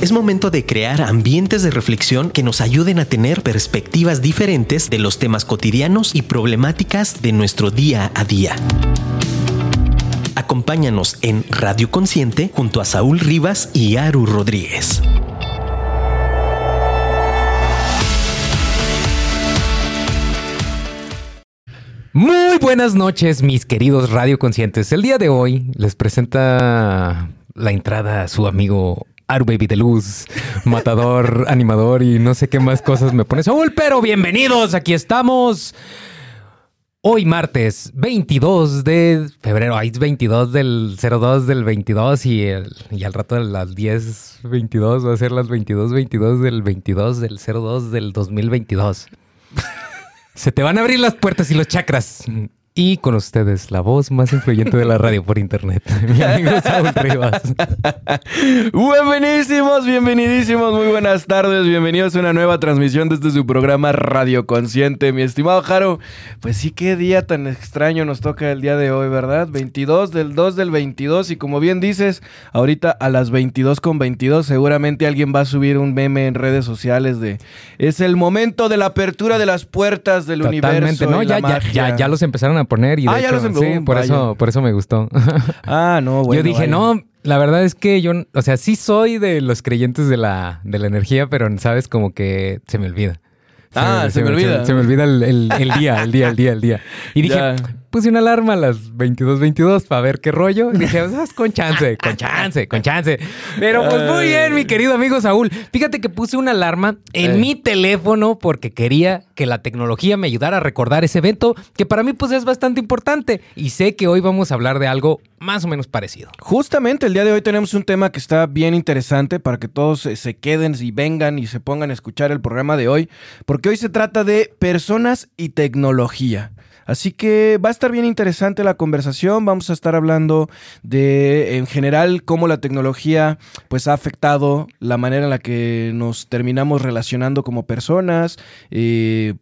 Es momento de crear ambientes de reflexión que nos ayuden a tener perspectivas diferentes de los temas cotidianos y problemáticas de nuestro día a día. Acompáñanos en Radio Consciente junto a Saúl Rivas y Aru Rodríguez. Muy buenas noches, mis queridos radioconscientes. El día de hoy les presenta la entrada a su amigo Aru Baby de Luz, matador, animador y no sé qué más cosas me pone Saúl, pero bienvenidos, aquí estamos. Hoy martes 22 de febrero, es 22 del 02 del 22 y, al rato de las 10, 22 va a ser las 22, 22 del 22 del 02 del 2022. Se te van a abrir las puertas y los chakras. Y con ustedes, la voz más influyente de la radio por internet, mi amigo Saúl Rivas. Bienvenidísimos, bienvenidísimos, muy buenas tardes, bienvenidos a una nueva transmisión desde su programa Radio Consciente, mi estimado Jaro. Pues sí, qué día tan extraño nos toca el día de hoy, ¿verdad? 22 del 2 del 22 y como bien dices, ahorita a las 22 con 22 seguramente alguien va a subir un meme en redes sociales de es el momento de la apertura de las puertas del Totalmente, universo. ¿no? y Ya, la ya, ya, ya los empezaron a poner y de Ah, ya hecho, los em- sí, por vaya. eso, por eso me gustó. Ah, no, bueno. yo dije, no, la verdad es que yo, o sea, sí soy de los creyentes de la, de la energía, pero sabes, como que se me olvida. Ah, se me olvida. Se, me olvida el, el- el día, el día, el día, el día. Y dije, Ya. Puse una alarma a las 22.22 para ver qué rollo. Y dije, "Ah, con chance, con chance, con chance. Pero pues muy bien, mi querido amigo Saúl. Fíjate que puse una alarma en Eh. mi teléfono porque quería que la tecnología me ayudara a recordar ese evento que para mí pues es bastante importante. Y sé que hoy vamos a hablar de algo más o menos parecido. Justamente el día de hoy tenemos un tema que está bien interesante para que todos se queden y vengan y se pongan a escuchar el programa de hoy, porque hoy se trata de personas y tecnología. Así que va a estar bien interesante la conversación, vamos a estar hablando de en general cómo la tecnología pues ha afectado la manera en la que nos terminamos relacionando como personas.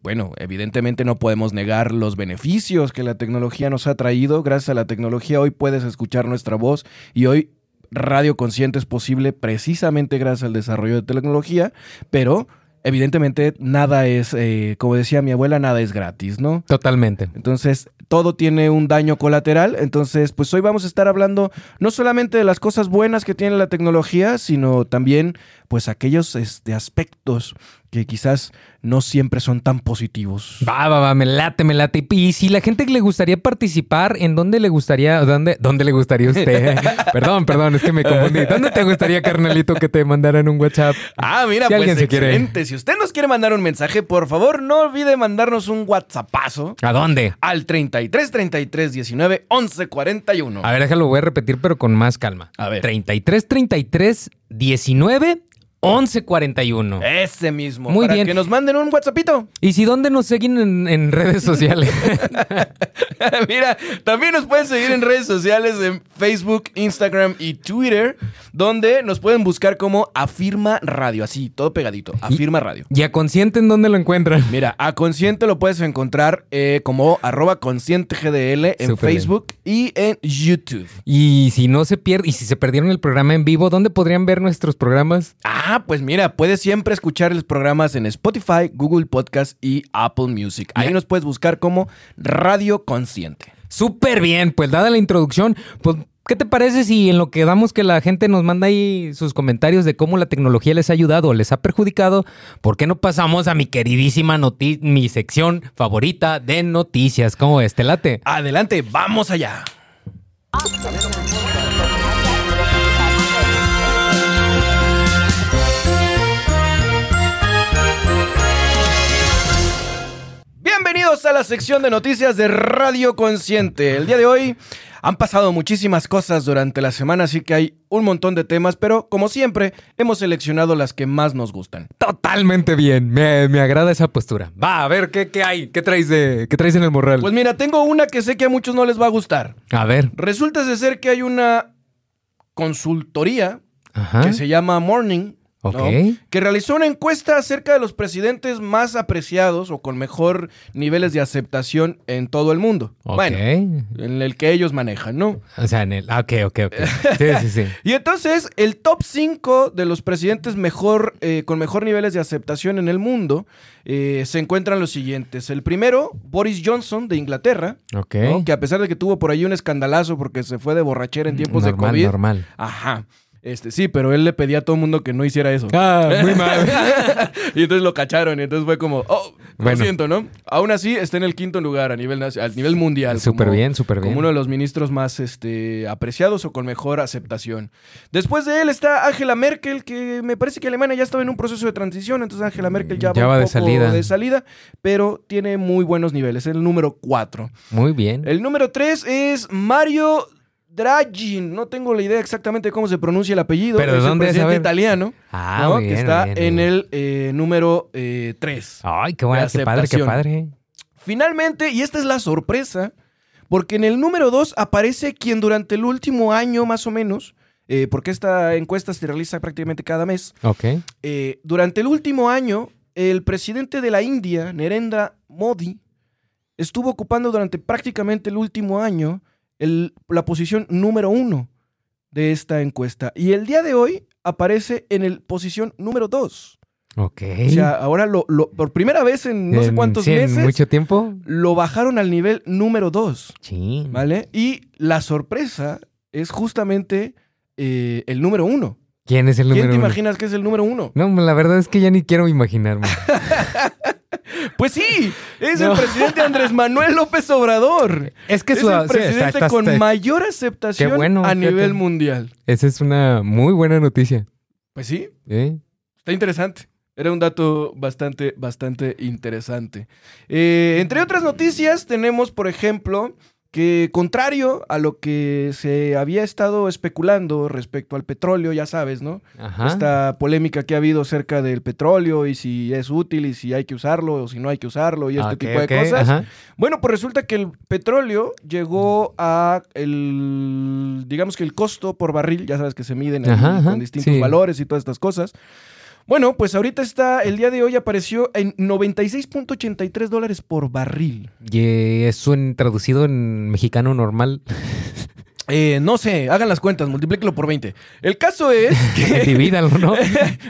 Bueno, evidentemente no podemos negar los beneficios que la tecnología nos ha traído. Gracias a la tecnología hoy puedes escuchar nuestra voz y hoy Radio Consciente es posible precisamente gracias al desarrollo de tecnología, pero evidentemente nada es, eh, como decía mi abuela, nada es gratis, ¿no? Totalmente. Entonces, todo tiene un daño colateral. Entonces, pues hoy vamos a estar hablando no solamente de las cosas buenas que tiene la tecnología, sino también, pues, aquellos este, aspectos que quizás no siempre son tan positivos. Va, va, va, me late, me late. Y si la gente que le gustaría participar, ¿en dónde le gustaría, dónde, dónde le gustaría a usted? perdón, perdón, es que me confundí. ¿Dónde te gustaría, carnalito, que te mandaran un WhatsApp? Ah, mira, Si pues quiere. excelente. Si usted nos quiere mandar un mensaje, por favor, no olvide mandarnos un WhatsAppazo ¿A dónde? al 33 33 19 11 41. A ver, déjalo, voy a repetir, pero con más calma. A ver. 33 33 19 11 41. Ese mismo. Muy para bien. que nos manden un WhatsAppito. ¿Y si dónde nos siguen en, en redes sociales? Mira, también nos pueden seguir en redes sociales en Facebook, Instagram y Twitter, donde nos pueden buscar como Afirma Radio, así, todo pegadito, Afirma Radio. ¿Y a Consciente en dónde lo encuentran? Mira, a Consciente lo puedes encontrar eh, como arroba conscientegdl en Súper bien. Facebook y en YouTube. Y si no se pierde, y si se perdieron el programa en vivo, ¿dónde podrían ver nuestros programas? Ah, pues mira, puedes siempre escuchar los programas en Spotify, Google Podcast y Apple Music. Ahí nos puedes buscar como Radio Consciente. Súper bien, pues dada la introducción, pues ¿qué te parece si en lo que damos que la gente nos manda ahí sus comentarios de cómo la tecnología les ha ayudado o les ha perjudicado, ¿por qué no pasamos a mi queridísima noti mi sección favorita de noticias? ¿Cómo es? ¿Te late? Adelante, vamos allá. Bienvenidos a la sección de noticias de Radio Consciente. El día de hoy han pasado muchísimas cosas durante la semana, así que hay un montón de temas, pero como siempre, hemos seleccionado las que más nos gustan. Totalmente bien, me, me agrada esa postura. Va, a ver, ¿qué, qué hay? ¿Qué traes, de, ¿Qué traes en el morral? Pues mira, tengo una que sé que a muchos no les va a gustar. a ver. Resulta de ser que hay una consultoría Ajá. que se llama Morning que realizó una encuesta acerca de los presidentes más apreciados o con mejor niveles de aceptación en todo el mundo. Ok. Bueno, en el que ellos manejan, ¿no? O sea, en el. Ah, ok, ok, ok. Sí, sí, sí. Y entonces, el top 5 de los presidentes mejor, eh, con mejor niveles de aceptación en el mundo eh, se encuentran los siguientes. El primero, Boris Johnson de Inglaterra, Ok. ¿no? que a pesar de que tuvo por ahí un escandalazo porque se fue de borrachera en tiempos normal, de COVID. normal. Ajá. Este, sí, pero él le pedía a todo el mundo que no hiciera eso. Ah, muy mal. y entonces lo cacharon y entonces fue como, oh, Bueno. lo siento, ¿no? Aún así está en el quinto lugar a nivel, a nivel mundial. Súper bien, súper bien. Como uno de los ministros más este, apreciados o con mejor aceptación. Después de él está Angela Merkel, que me parece que Alemania ya estaba en un proceso de transición, entonces Angela Merkel ya, Ya va, un de poco salida. de salida, pero tiene muy buenos niveles. Es el número 4. Muy bien. El número 3 es Mario Draghi. No tengo la idea exactamente de cómo se pronuncia el apellido. ¿Pero es el dónde es? A presidente ver. italiano. Ah, ¿no? muy bien, que está muy bien, en bien. el eh, número 3. Ay, qué bueno, de qué padre, qué aceptación. padre. Finalmente, y esta es la sorpresa, porque en el número 2 aparece quien durante el último año más o menos, eh, porque esta encuesta se realiza prácticamente cada mes, Ok. eh, durante el último año, el presidente de la India, Narendra Modi, estuvo ocupando durante prácticamente el último año el- la posición número uno de esta encuesta. Y el día de hoy aparece en el posición número dos. Ok. O sea, ahora lo, lo- por primera vez en no sé cuántos sí, en meses mucho tiempo. lo bajaron al nivel número dos. Sí. ¿Vale? Y la sorpresa es justamente eh, el número uno. ¿Quién es el número ¿Quién te uno? imaginas que es el número uno? No, la verdad es que ya ni quiero imaginarme. Pues sí, es No. el presidente Andrés Manuel López Obrador. es que Es su- el sí, presidente está- está- con mayor aceptación bueno, a fíjate. nivel mundial. Esa es una muy buena noticia. Pues sí, ¿eh? está interesante. Era un dato bastante, bastante interesante. Eh, entre otras noticias, tenemos, por ejemplo, que contrario a lo que se había estado especulando respecto al petróleo, ya sabes, ¿no? Ajá. Esta polémica que ha habido acerca del petróleo y si es útil y si hay que usarlo o si no hay que usarlo y este Ok, tipo de cosas. ajá. Bueno, pues resulta que el petróleo llegó a el, digamos que el costo por barril, ya sabes que se miden ahí Ajá, ajá, con distintos sí. valores y todas estas cosas. Bueno, pues ahorita está, el día de hoy apareció en 96.83 dólares por barril. Y eso en, traducido en mexicano normal. Eh, no sé, hagan las cuentas, multiplíquelo por 20. El caso es que... Divídalo, ¿no?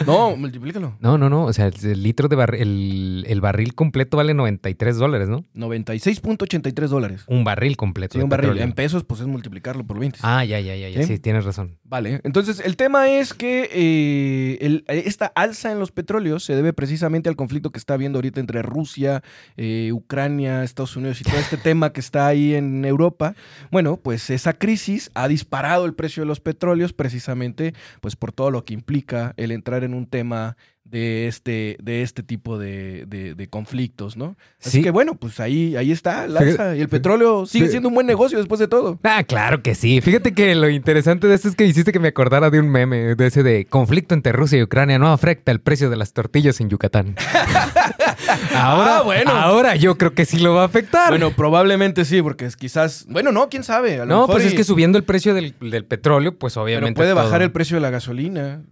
no, multiplícalo. No, no, no. O sea, el litro de barril, el, el barril completo vale 93 dólares, ¿no? 96.83 dólares. Un barril completo. Sí, un barril. petróleo. En pesos, pues es multiplicarlo por 20. Ah, ya, ya, ya, ya. ¿Sí? Sí, tienes razón. Vale, entonces el tema es que eh, el- esta alza en los petróleos se debe precisamente al conflicto que está habiendo ahorita entre Rusia, eh, Ucrania, Estados Unidos y todo este tema que está ahí en Europa. Bueno, pues esa crisis ha disparado el precio de los petróleos precisamente pues por todo lo que implica el entrar en un tema de este, de este tipo de, de- de conflictos, ¿no? Así Sí. que bueno, pues ahí, ahí está la Fíjate- alza y el petróleo sigue siendo un buen negocio después de todo. Ah, claro que sí. Fíjate que lo interesante de esto es que hiciste que me acordara de un meme, de ese de conflicto entre Rusia y Ucrania no afecta el precio de las tortillas en Yucatán. ahora, Ah, bueno. ahora yo creo que sí lo va a afectar. Bueno, probablemente sí, porque es quizás. Bueno, no, quién sabe. A lo no, mejor pues y- es que subiendo el precio del, del petróleo, pues pero obviamente. puede bajar el precio de la gasolina.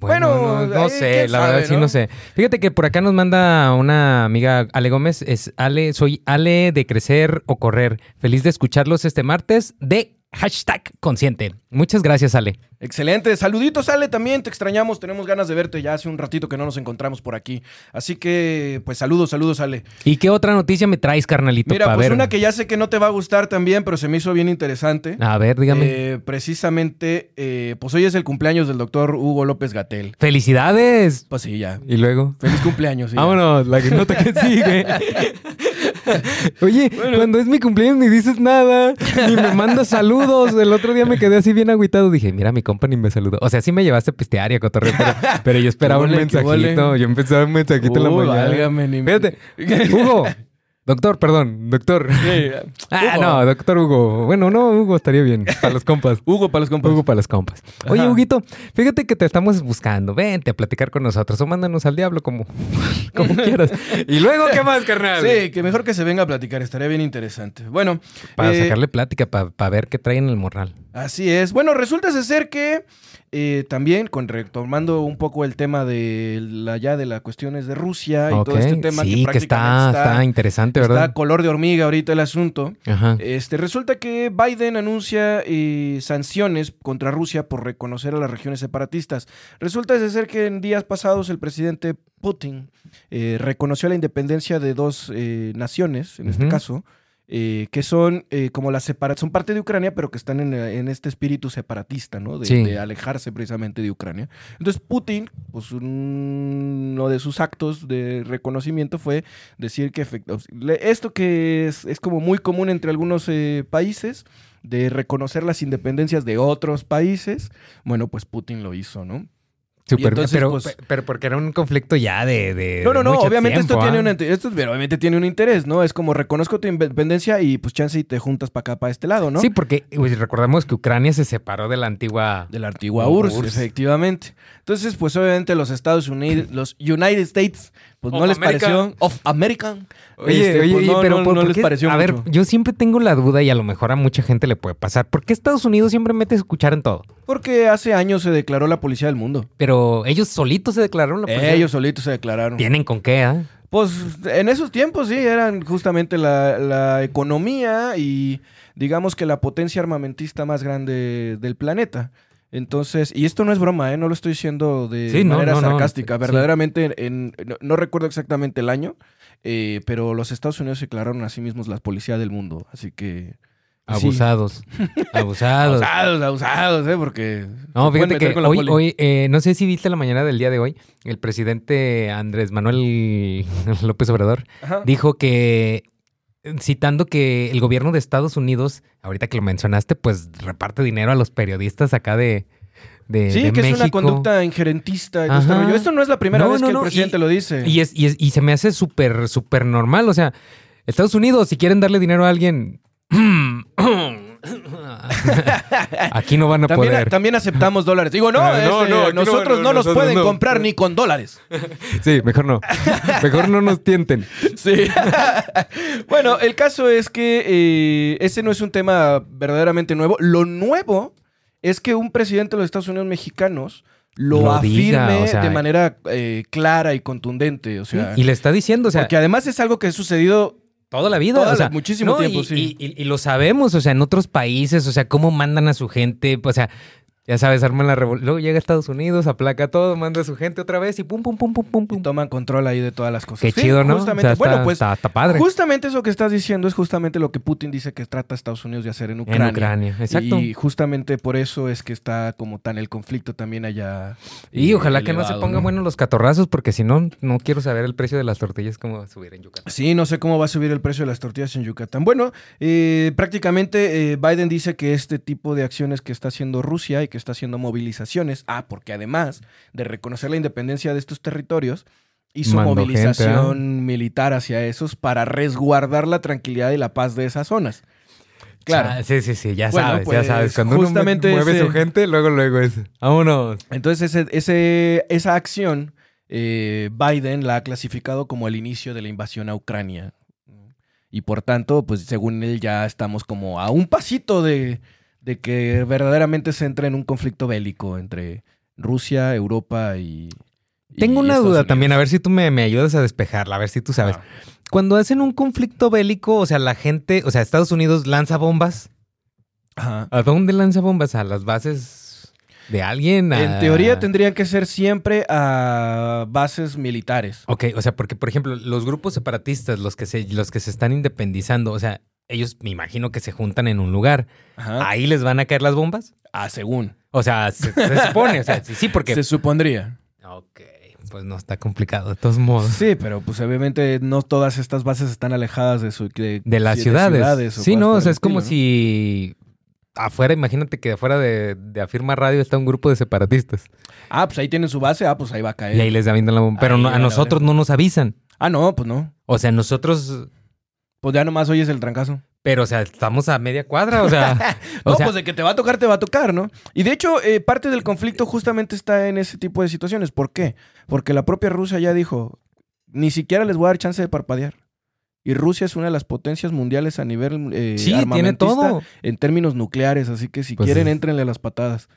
Bueno, Bueno, no, no eh, sé, la sabe, verdad sí ¿no? no sé. Fíjate que por acá nos manda una amiga Ale Gómez, es Ale, soy Ale de Crecer o Correr. Feliz de escucharlos este martes de hashtag consciente. Muchas gracias, Ale. Excelente. Saluditos, Ale, también te extrañamos. Tenemos ganas de verte. Ya hace un ratito que no nos encontramos por aquí. Así que, pues saludos, saludos, Ale. ¿Y qué otra noticia me traes, carnalito? Mira, pues ver? una que ya sé que no te va a gustar también, pero se me hizo bien interesante. A ver, dígame. Eh, precisamente, eh, pues hoy es el cumpleaños del doctor Hugo López Gatel. ¡Felicidades! Pues sí, ya. Y luego. Feliz cumpleaños. sí, ya. Vámonos, la nota que sigue. Oye, cuando es mi cumpleaños ni dices nada, ni me mandas saludos. El otro día me quedé así bien agüitado. Dije, mira, mi compa ni me saludó. O sea, sí me llevaste a pistear y a cotorreo, pero, pero yo esperaba un mensajito. Yo empezaba un mensajito en la mañana. válgame, ni- Fíjate, Hugo. Doctor, perdón, doctor. Sí, Ah, Hugo. no, doctor Hugo. Bueno, no, Hugo estaría bien. Para los compas. Hugo para los compas. Hugo para los compas. Oye, Ajá. Huguito, fíjate que te estamos buscando. Vente a platicar con nosotros o mándanos al diablo como, como quieras. Y luego, ¿qué más, carnal? Sí, que mejor que se venga a platicar, estaría bien interesante. Bueno, Para eh, sacarle plática, para ver qué trae en el morral. Así es. Bueno, resulta ser que eh, también, con retomando un poco el tema de la ya de las cuestiones de Rusia y todo este tema sí, que, está, está, interesante, ¿verdad? Está color de hormiga ahorita el asunto. Este resulta que Biden anuncia eh, sanciones contra Rusia por reconocer a las regiones separatistas. Resulta ser que en días pasados el presidente Putin eh, reconoció la independencia de dos naciones, en este caso. Eh, que son eh, como la separación, son parte de Ucrania, pero que están en, este espíritu separatista, ¿no? De, alejarse precisamente de Ucrania. Entonces Putin, pues uno de sus actos de reconocimiento fue decir que esto que es, es, como muy común entre algunos eh, países, de reconocer las independencias de otros países, bueno, pues Putin lo hizo, ¿no? Super, pero, pues, pero porque era un conflicto ya de. de no, no, no. Obviamente esto, tiene un, esto obviamente tiene un interés, ¿no? Es como reconozco tu independencia y pues chance y te juntas para acá, para este lado, ¿no? Sí, porque recordamos que Ucrania se separó de la antigua. De la antigua URSS, efectivamente. Entonces, pues obviamente los Estados Unidos, los United States, pues no les pareció. Of American. Oye, este, oye, pues, pero no, les pareció. A ver, yo siempre tengo la duda y a lo mejor a mucha gente le puede pasar. ¿Por qué Estados Unidos siempre mete a escuchar en todo? Porque hace años se declaró la policía del mundo. Pero ellos solitos se declararon la policía. Ellos solitos se declararon. ¿Tienen con qué, ah? Pues en esos tiempos sí, eran justamente la, la economía y digamos que la potencia armamentista más grande del planeta. Entonces, y esto no es broma, ¿eh? no lo estoy diciendo de manera sarcástica. Verdaderamente, no, recuerdo exactamente el año, eh, pero los Estados Unidos se declararon a sí mismos la policía del mundo. Así que. Abusados. Abusados. abusados, abusados, ¿eh? Porque. No, fíjate que hoy, hoy eh, no sé si viste la mañana del día de hoy, el presidente Andrés Manuel López Obrador dijo que citando que el gobierno de Estados Unidos, ahorita que lo mencionaste, pues reparte dinero a los periodistas acá de, de Sí, que es una conducta injerentista. Esto no es la primera vez que el presidente lo dice. Y, es, y, se me hace súper, súper normal. O sea, Estados Unidos, si quieren darle dinero a alguien... Aquí no van a poder. También aceptamos dólares. Digo, no, este, nosotros no, nos pueden comprar ni con dólares. Sí, mejor no. Mejor no nos tienten. Sí. bueno, el caso es que eh, ese no es un tema verdaderamente nuevo. Lo nuevo es que un presidente de los Estados Unidos mexicanos lo, afirme de manera eh, clara y contundente. O sea, y le está diciendo, o sea. Porque además es algo que ha sucedido Toda la vida. o sea, muchísimo tiempo, y, sí. Y, y, lo sabemos, o sea, en otros países, o sea, cómo mandan a su gente, o sea, ya sabes, arman la revolución. Luego llega a Estados Unidos, aplaca todo, manda a su gente otra vez y pum, pum, pum, pum, pum. pum. toman control ahí de todas las cosas. Qué chido, ¿no? Justamente, bueno, pues. Está, padre. Justamente eso que estás diciendo es justamente lo que Putin dice que trata a Estados Unidos de hacer en Ucrania. En Ucrania, exacto. Y justamente por eso es que está como tan el conflicto también allá. Y eh, ojalá que no se pongan buenos los catorrazos, porque si no, no quiero saber el precio de las tortillas, cómo va a subir en Yucatán. Sí, no sé cómo va a subir el precio de las tortillas en Yucatán. Bueno, eh, prácticamente eh, Biden dice que este tipo de acciones que está haciendo Rusia y que está haciendo movilización Ah, porque además de reconocer la independencia de estos territorios, hizo movilización ¿eh? militar hacia esos para resguardar la tranquilidad y la paz de esas zonas. Claro. sí, sí, sí, ya sabes, ya pues, sabes. Cuando justamente uno mueve su gente, luego, luego es. Vámonos. Entonces, ese, esa acción, eh, Biden la ha clasificado como el inicio de la invasión a Ucrania. Y por tanto, pues según él, ya estamos como a un pasito de, de que verdaderamente se entra en un conflicto bélico entre Rusia, Europa y... Tengo una duda también, a ver si tú me, ayudas a despejarla, a ver si tú sabes. Cuando hacen un conflicto bélico, o sea, la gente, o sea, Estados Unidos lanza bombas. ¿A dónde lanza bombas? ¿A las bases de alguien? En teoría tendrían que ser siempre a bases militares. Ok, o sea, porque, por ejemplo, los grupos separatistas, los que se, los que se están independizando, o sea, ellos me imagino que se juntan en un lugar. ¿Ahí les van a caer las bombas? Ah, según. O sea, se, supone, o sea, sí, porque... Se supondría. Ok, pues no está complicado de todos modos. Sí, pero pues obviamente no todas estas bases están alejadas de su... De, las ciudades. sí, no, o sea, es como si... Afuera, imagínate que afuera de, de Afirma Radio está un grupo de separatistas. Ah, pues ahí tienen su base, ah, pues ahí va a caer. Y ahí les avientan la bomba. Pero a nosotros no nos avisan. Ah, no, pues no. O sea, nosotros pues ya nomás oyes el trancazo. Pero, o sea, estamos a media cuadra, o sea. no, pues de que te va a tocar, te va a tocar, ¿no? Y de hecho, eh, parte del conflicto justamente está en ese tipo de situaciones. ¿Por qué? Porque la propia Rusia ya dijo: ni siquiera les voy a dar chance de parpadear. Y Rusia es una de las potencias mundiales a nivel eh, Sí, tiene armamentista todo. en términos nucleares, así que si Pues quieren, es- entrenle a las patadas.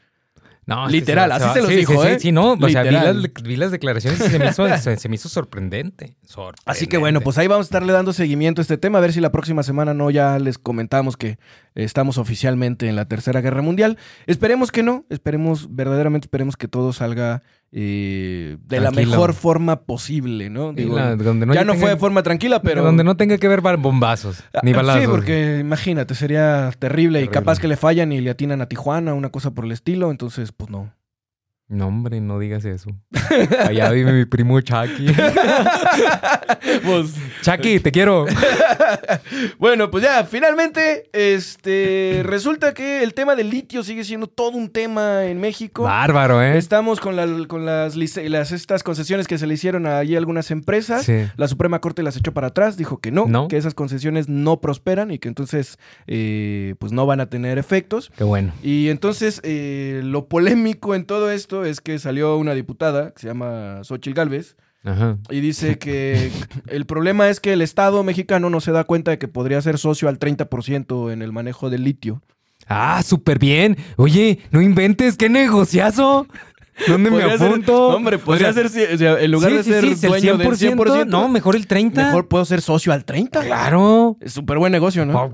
No, Literal, así se los sí, dijo, sí, ¿eh? Sí, sí, no. O sea, vi Literal. las, vi las declaraciones y se me hizo, se, se me hizo sorprendente. Así que bueno, pues ahí vamos a estarle dando seguimiento a este tema, a ver si la próxima semana no ya les comentamos que estamos oficialmente en la Tercera Guerra Mundial. Esperemos que no, esperemos, verdaderamente esperemos que todo salga eh, de la mejor forma posible, ¿no? Digo, la- donde no ya no tenga- fue de forma tranquila, pero... Donde no tenga que ver bombazos, ni Ah, balazos. Sí, porque imagínate, sería terrible, y Terrible. capaz que le fallan y le atinan a Tijuana, una cosa por el estilo, entonces pues no. No, hombre, no digas eso. Allá vive mi primo Chucky. Pues, Chucky, te quiero. bueno, pues ya, finalmente, este, resulta que el tema del litio sigue siendo todo un tema en México. Bárbaro, ¿eh? Estamos con, la- con las, las estas concesiones que se le hicieron allí a algunas empresas. Sí. La Suprema Corte las echó para atrás, dijo que no, No. que esas concesiones no prosperan y que entonces eh, pues no van a tener efectos. Qué bueno. Y entonces eh, lo polémico en todo esto es que salió una diputada que se llama Xochitl Galvez Ajá. y dice que el problema es que el Estado mexicano no se da cuenta de que podría ser socio al 30% en el manejo del litio. Ah, súper bien. Oye, no inventes, qué negociazo. ¿Dónde me ser- apunto? hombre, podría O sea, ser, o sea, en lugar sí, de ser sí, el dueño del 100%, no, mejor el 30. mejor puedo ser socio al 30%. Claro. Es súper buen negocio, ¿no?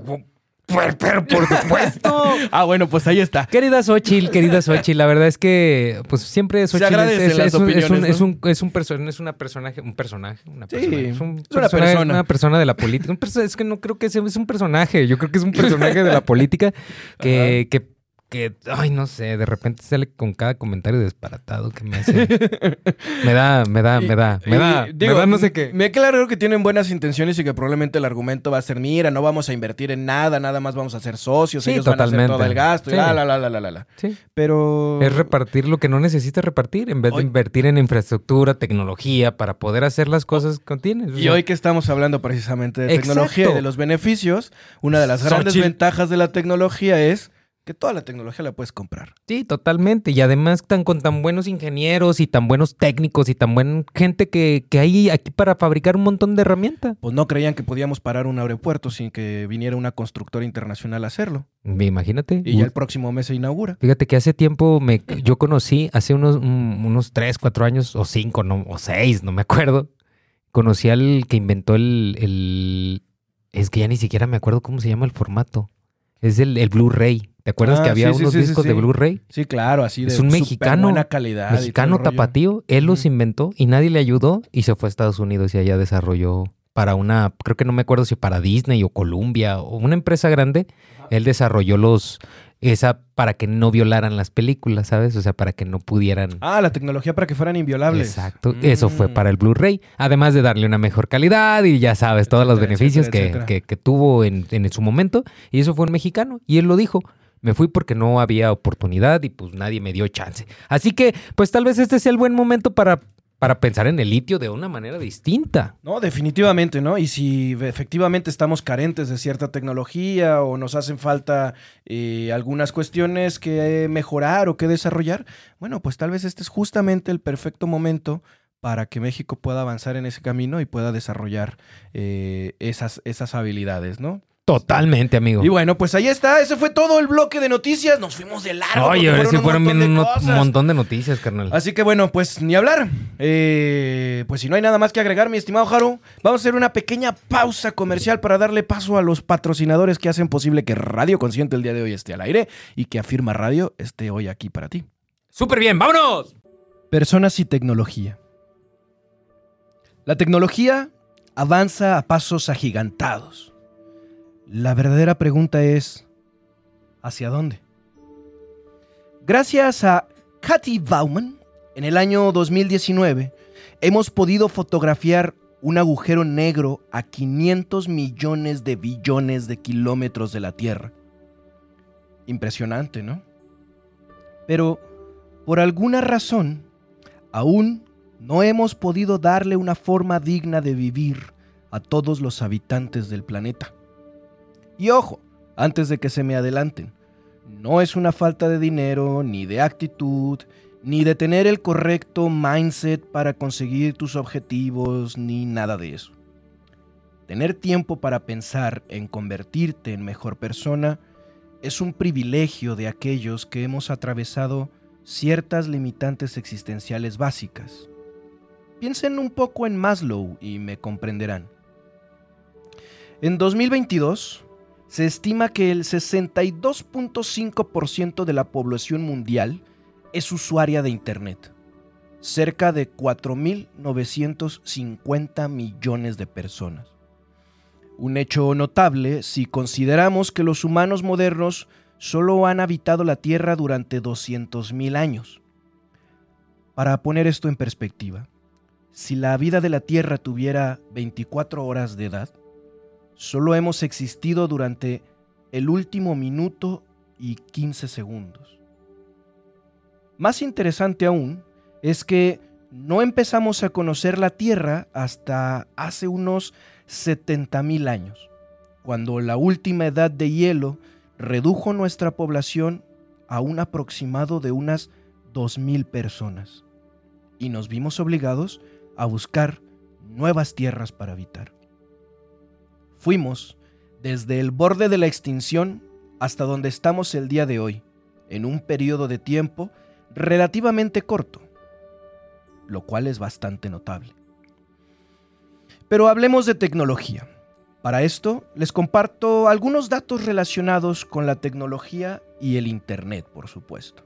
Pero, pero por supuesto. Ah, bueno, pues ahí está. Querida Xochitl, querida Xochitl, la verdad es que pues siempre Xochitl es, agradecen es- las es un, es, un, opiniones, es, ¿no? un, es un perso- es una personaje, un personaje, una Sí, persona, es, un es una persona- una persona de la política. Un es que no creo que sea es un personaje, yo creo que es un personaje de la política que, que, que, ay, no sé, de repente sale con cada comentario disparatado que me hace. me da, me da, me da, me Y, da, digo, me da no sé qué. Me queda claro que tienen buenas intenciones y que probablemente el argumento va a ser, mira, no vamos a invertir en nada, nada más vamos a ser socios, Sí, ellos van a hacer totalmente. todo el gasto, y Sí. la, la, la, la, la, la, la. Sí. Pero... Es repartir lo que no necesitas repartir en vez de invertir en infraestructura, tecnología para poder hacer las cosas que tienes. Y hoy que estamos hablando precisamente de Exacto. tecnología y de los beneficios, una de las grandes ventajas de la tecnología es que toda la tecnología la puedes comprar. Sí, totalmente. Y además tan, con tan buenos ingenieros y tan buenos técnicos y tan buena gente que, que hay aquí para fabricar un montón de herramientas. Pues no creían que podíamos parar un aeropuerto sin que viniera una constructora internacional a hacerlo. Imagínate. Y ya el próximo mes se inaugura. Fíjate que hace tiempo me, yo conocí, hace unos, un- unos 3, 4 años, o 5, no, o 6, no me acuerdo. Conocí al que inventó el, el- Es que ya ni siquiera me acuerdo cómo se llama el formato. Es el, el Blu-ray. ¿Te acuerdas Ah, que había sí, unos sí, sí, discos de. Blu-ray? Sí, claro, así de Es un mexicano, buena calidad. Mexicano tapatío, él los inventó y nadie le ayudó y se fue a Estados Unidos y allá desarrolló para una, creo que no me acuerdo si para Disney o Columbia o una empresa grande, él desarrolló los, esa para que no violaran las películas, ¿sabes? O sea, para que no pudieran... Ah, la tecnología para que fueran inviolables. Exacto, eso fue Mm. para el Blu-ray, además de darle una mejor calidad y ya sabes, todos los beneficios etcétera, que, etcétera. que- que tuvo en, en su momento, y eso fue un mexicano, y él lo dijo. Me fui porque no había oportunidad y pues nadie me dio chance. Así que, pues tal vez este sea el buen momento para, para pensar en el litio de una manera distinta. No, definitivamente, ¿no? Y si efectivamente estamos carentes de cierta tecnología o nos hacen falta eh, algunas cuestiones que mejorar o que desarrollar, bueno, pues tal vez este es justamente el perfecto momento para que México pueda avanzar en ese camino y pueda desarrollar eh, esas, esas habilidades, ¿no? Totalmente, amigo. Y bueno, pues ahí está, ese fue todo el bloque de noticias, nos fuimos de largo. Oye, ahora sí un fueron bien un montón de noticias, carnal. Así que bueno, pues ni hablar. Eh, pues si no hay nada más que agregar, mi estimado Haru, vamos a hacer una pequeña pausa comercial para darle paso a los patrocinadores que hacen posible que Radio Consciente el día de hoy esté al aire y que Afirma Radio esté hoy aquí para ti. Súper bien, vámonos. Personas y tecnología. La tecnología avanza a pasos agigantados. La verdadera pregunta es, ¿hacia dónde? Gracias a Katy Bauman, en el año 2019, hemos podido fotografiar un agujero negro a 500 millones de billones de kilómetros de la Tierra. Impresionante, ¿no? Pero, por alguna razón, aún no hemos podido darle una forma digna de vivir a todos los habitantes del planeta. Y ojo, antes de que se me adelanten, no es una falta de dinero, ni de actitud, ni de tener el correcto mindset para conseguir tus objetivos, ni nada de eso. Tener tiempo para pensar en convertirte en mejor persona es un privilegio de aquellos que hemos atravesado ciertas limitantes existenciales básicas. Piensen un poco en Maslow y me comprenderán. En 2022, se estima que el 62.5% de la población mundial es usuaria de Internet, cerca de 4.950 millones de personas. Un hecho notable si consideramos que los humanos modernos solo han habitado la Tierra durante 200.000 años. Para poner esto en perspectiva, si la vida de la Tierra tuviera 24 horas de edad, solo hemos existido durante el último minuto y 15 segundos. Más interesante aún es que no empezamos a conocer la Tierra hasta hace unos 70.000 años, cuando la última edad de hielo redujo nuestra población a un aproximado de unas 2.000 personas, y nos vimos obligados a buscar nuevas tierras para habitar. Fuimos desde el borde de la extinción hasta donde estamos el día de hoy, en un periodo de tiempo relativamente corto, lo cual es bastante notable. Pero hablemos de tecnología. Para esto les comparto algunos datos relacionados con la tecnología y el Internet, por supuesto.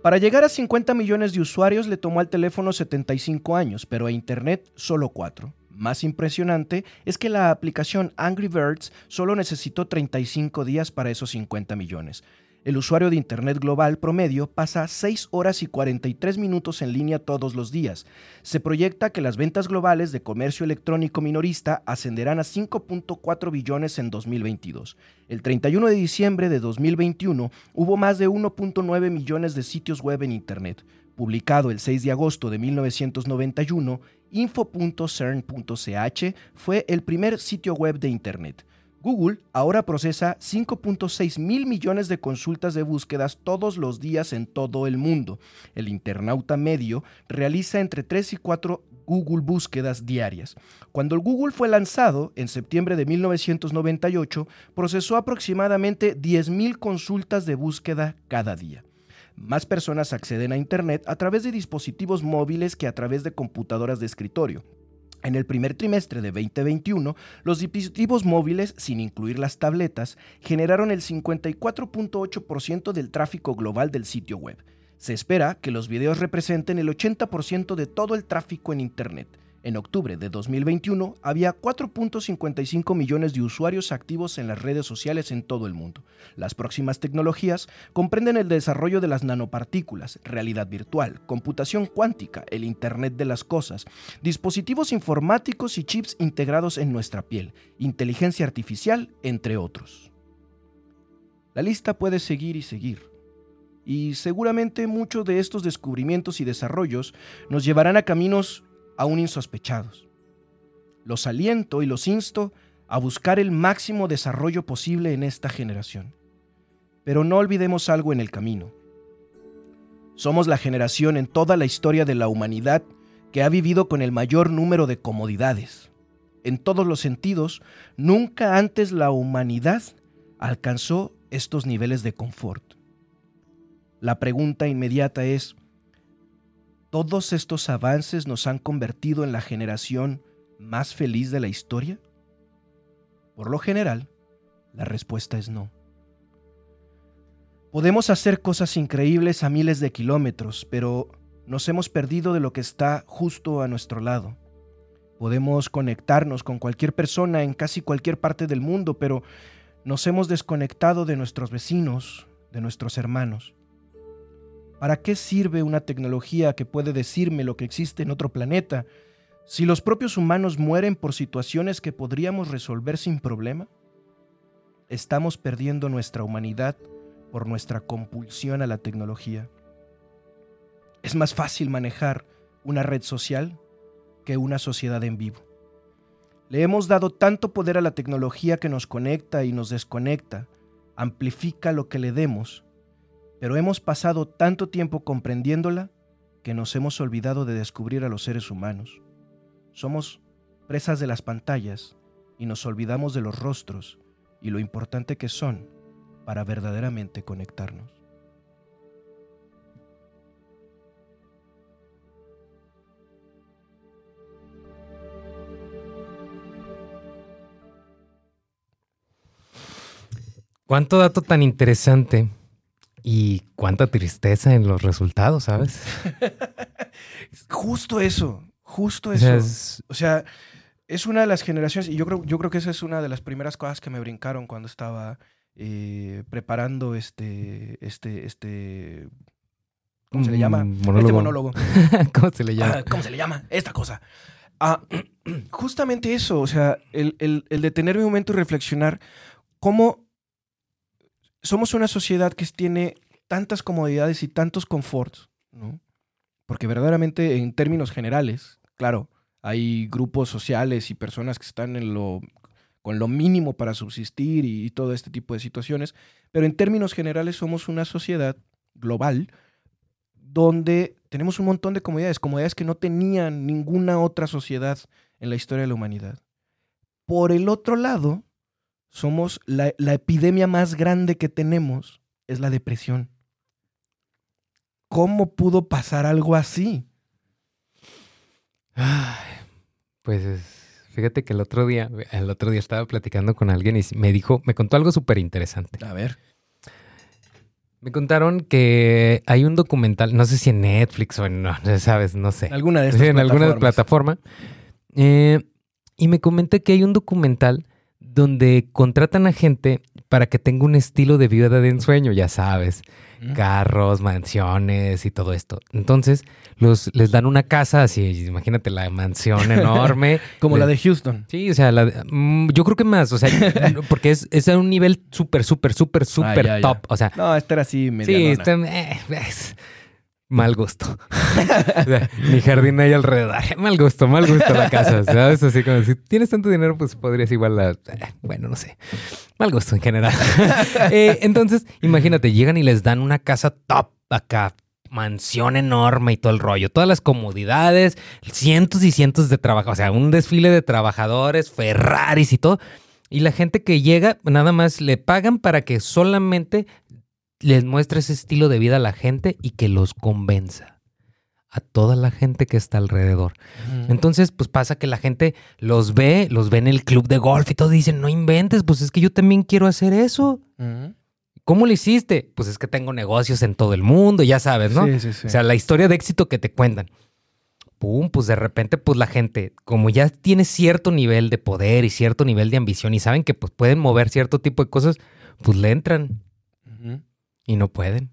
Para llegar a 50 millones de usuarios le tomó al teléfono 75 años, pero a Internet solo 4. Más impresionante es que la aplicación Angry Birds solo necesitó 35 días para esos 50 millones. El usuario de Internet global promedio pasa 6 horas y 43 minutos en línea todos los días. Se proyecta que las ventas globales de comercio electrónico minorista ascenderán a 5.4 billones en 2022. El 31 de diciembre de 2021 hubo más de 1.9 millones de sitios web en Internet. Publicado el 6 de agosto de 1991, info.cern.ch fue el primer sitio web de Internet. Google ahora procesa 5.6 mil millones de consultas de búsquedas todos los días en todo el mundo. El internauta medio realiza entre 3 y 4 Google búsquedas diarias. Cuando el Google fue lanzado en septiembre de 1998, procesó aproximadamente 10.000 consultas de búsqueda cada día. Más personas acceden a Internet a través de dispositivos móviles que a través de computadoras de escritorio. En el primer trimestre de 2021, los dispositivos móviles, sin incluir las tabletas, generaron el 54.8% del tráfico global del sitio web. Se espera que los videos representen el 80% de todo el tráfico en Internet. En octubre de 2021 había 4.55 millones de usuarios activos en las redes sociales en todo el mundo. Las próximas tecnologías comprenden el desarrollo de las nanopartículas, realidad virtual, computación cuántica, el Internet de las Cosas, dispositivos informáticos y chips integrados en nuestra piel, inteligencia artificial, entre otros. La lista puede seguir y seguir. Y seguramente muchos de estos descubrimientos y desarrollos nos llevarán a caminos aún insospechados. Los aliento y los insto a buscar el máximo desarrollo posible en esta generación. Pero no olvidemos algo en el camino. Somos la generación en toda la historia de la humanidad que ha vivido con el mayor número de comodidades. En todos los sentidos, nunca antes la humanidad alcanzó estos niveles de confort. La pregunta inmediata es, ¿Todos estos avances nos han convertido en la generación más feliz de la historia? Por lo general, la respuesta es no. Podemos hacer cosas increíbles a miles de kilómetros, pero nos hemos perdido de lo que está justo a nuestro lado. Podemos conectarnos con cualquier persona en casi cualquier parte del mundo, pero nos hemos desconectado de nuestros vecinos, de nuestros hermanos. ¿Para qué sirve una tecnología que puede decirme lo que existe en otro planeta si los propios humanos mueren por situaciones que podríamos resolver sin problema? Estamos perdiendo nuestra humanidad por nuestra compulsión a la tecnología. Es más fácil manejar una red social que una sociedad en vivo. Le hemos dado tanto poder a la tecnología que nos conecta y nos desconecta, amplifica lo que le demos pero hemos pasado tanto tiempo comprendiéndola que nos hemos olvidado de descubrir a los seres humanos. Somos presas de las pantallas, y nos olvidamos de los rostros y lo importante que son para verdaderamente conectarnos. Cuánto dato tan interesante y cuánta tristeza en los resultados, ¿sabes? justo eso, justo O eso. sea, es- O sea, es una de las generaciones, y yo creo, yo creo que esa es una de las primeras cosas que me brincaron cuando estaba eh, preparando este, este, este, ¿cómo se le llama? monólogo. Este monólogo. ¿Cómo se le llama? Ah, ¿Cómo se le llama? Esta cosa. Ah, justamente eso, o sea, el, el, el detenerme un momento y reflexionar cómo somos una sociedad que tiene tantas comodidades y tantos conforts, ¿no? Porque verdaderamente en términos generales, claro, hay grupos sociales y personas que están en lo, con lo mínimo para subsistir y, y todo este tipo de situaciones, pero en términos generales somos una sociedad global donde tenemos un montón de comodidades, comodidades que no tenían ninguna otra sociedad en la historia de la humanidad. Por el otro lado, somos la, la epidemia más grande que tenemos es la depresión. ¿Cómo pudo pasar algo así? Ay, Pues es- fíjate que el otro día, el otro día estaba platicando con alguien y me dijo, me contó algo súper interesante. A ver. Me contaron que hay un documental, no sé si en Netflix o en, no, sabes, no sé. Alguna de Sí, estas en alguna plataforma. Eh, y me comenté que hay un documental donde contratan a gente para que tenga un estilo de vida de ensueño, ya sabes, Mm. carros, mansiones y todo esto. Entonces, los, les dan una casa así, imagínate la mansión enorme. Como la de Houston. Sí, o sea, la de- mm, yo creo que más, o sea, porque es, es a un nivel súper, súper, súper, súper ya, ya. top. O sea, No, esta era así Sí, media está, eh, es mal gusto. Ni jardín hay alrededor. Mal gusto, mal gusto la casa. ¿Sabes? Así como si tienes tanto dinero, pues podrías igual la. eh, Bueno, no sé. Mal gusto en general. Eh, entonces, imagínate, llegan y les dan una casa top acá. Mansión enorme y todo el rollo, todas las comodidades, cientos y cientos de trabajo, o sea, un desfile de trabajadores, Ferraris y todo. Y la gente que llega, nada más le pagan para que solamente les muestre ese estilo de vida a la gente y que los convenza a toda la gente que está alrededor. Entonces, pues pasa que la gente los ve, los ve en el club de golf y todo, y dicen, no inventes, pues es que yo también quiero hacer eso. ¿Cómo lo hiciste? Pues es que tengo negocios en todo el mundo, ya sabes, ¿no? Sí, sí, sí. O sea, la historia de éxito que te cuentan. Pum, pues de repente, pues la gente, como ya tiene cierto nivel de poder y cierto nivel de ambición y saben que pues pueden mover cierto tipo de cosas, pues le entran. Y no pueden.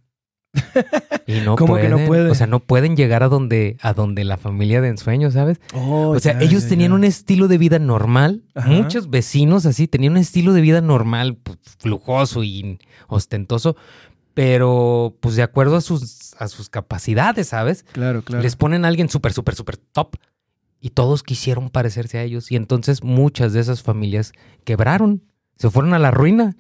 Y no ¿Cómo que pueden. no pueden? O sea, no pueden llegar a donde, a donde la familia de ensueño, ¿sabes? Oh, o sea, ya, ellos ya, tenían ya. un estilo de vida normal. Ajá. Muchos vecinos así tenían un estilo de vida normal, pues, lujoso y ostentoso, pero pues de acuerdo a sus, a sus capacidades, ¿sabes? Claro, claro. Les ponen a alguien súper, súper, súper top y todos quisieron parecerse a ellos. Y entonces muchas de esas familias quebraron, se fueron a la ruina.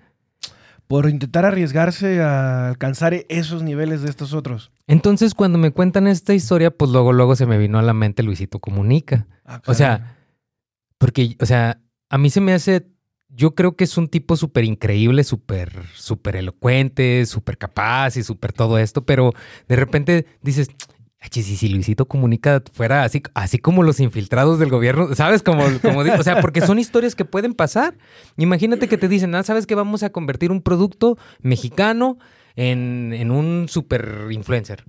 Por intentar arriesgarse a alcanzar esos niveles de estos otros. Entonces cuando me cuentan esta historia, pues luego, luego se me vino a la mente Luisito Comunica. Ah, O sea, Porque, o sea, a mí se me hace, yo creo que es un tipo súper increíble, súper, súper elocuente, súper capaz y súper todo esto, pero de repente dices, "Ay, chis, y si Luisito Comunica fuera así, así como los infiltrados del gobierno, ¿sabes? Como, como digo, o sea, porque son historias que pueden pasar. Imagínate que te dicen, ah, ¿sabes que vamos a convertir un producto mexicano en, en un super influencer?